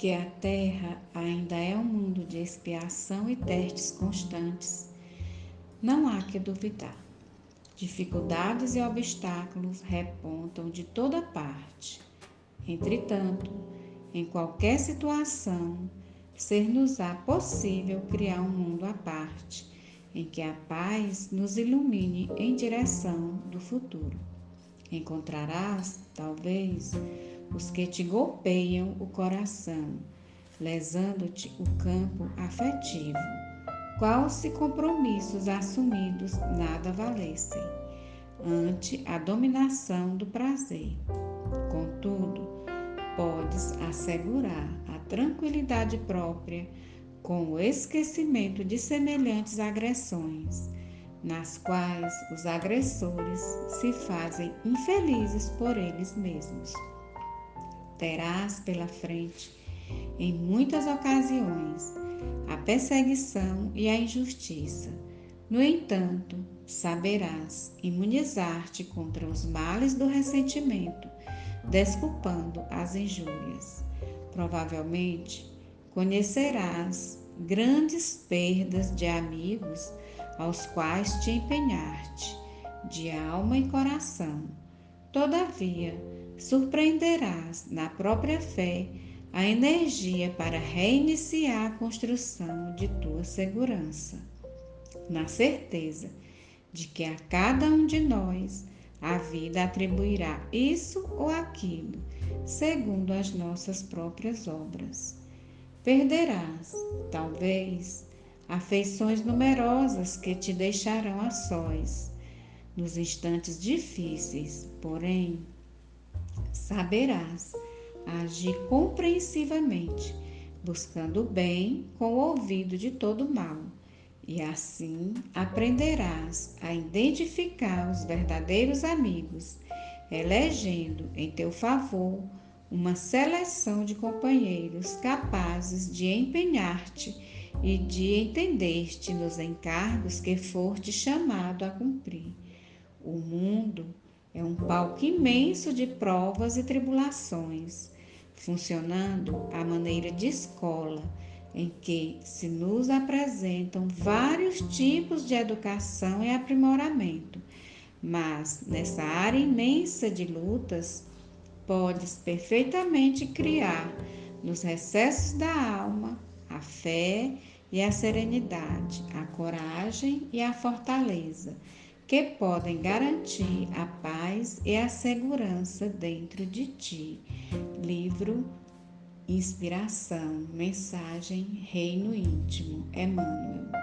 que a Terra ainda é um mundo de expiação e testes constantes, não há que duvidar. Dificuldades e obstáculos repontam de toda parte. Entretanto, em qualquer situação, ser-nos-á possível criar um mundo à parte, em que a paz nos ilumine em direção do futuro. Encontrarás, talvez, os que te golpeiam o coração, lesando-te o campo afetivo, qual se compromissos assumidos nada valessem, ante a dominação do prazer. Contudo, podes assegurar a tranquilidade própria com o esquecimento de semelhantes agressões, nas quais os agressores se fazem infelizes por eles mesmos terás pela frente, em muitas ocasiões, a perseguição e a injustiça. No entanto, saberás imunizar-te contra os males do ressentimento, desculpando as injúrias. Provavelmente, conhecerás grandes perdas de amigos aos quais te empenhar-te, de alma e coração. Todavia, surpreenderás na própria fé a energia para reiniciar a construção de tua segurança, na certeza de que a cada um de nós a vida atribuirá isso ou aquilo, segundo as nossas próprias obras. Perderás, talvez, afeições numerosas que te deixarão a sós nos instantes difíceis, porém, saberás agir compreensivamente, buscando o bem com o ouvido de todo mal, e assim aprenderás a identificar os verdadeiros amigos, elegendo em teu favor uma seleção de companheiros capazes de empenhar-te e de entender-te nos encargos que for te chamado a cumprir. O mundo é um palco imenso de provas e tribulações, funcionando à maneira de escola, em que se nos apresentam vários tipos de educação e aprimoramento. Mas nessa área imensa de lutas, podes perfeitamente criar nos recessos da alma a fé e a serenidade, a coragem e a fortaleza que podem garantir a paz e a segurança dentro de ti. Livro Inspiração, Mensagem, Reino Íntimo, Emmanuel.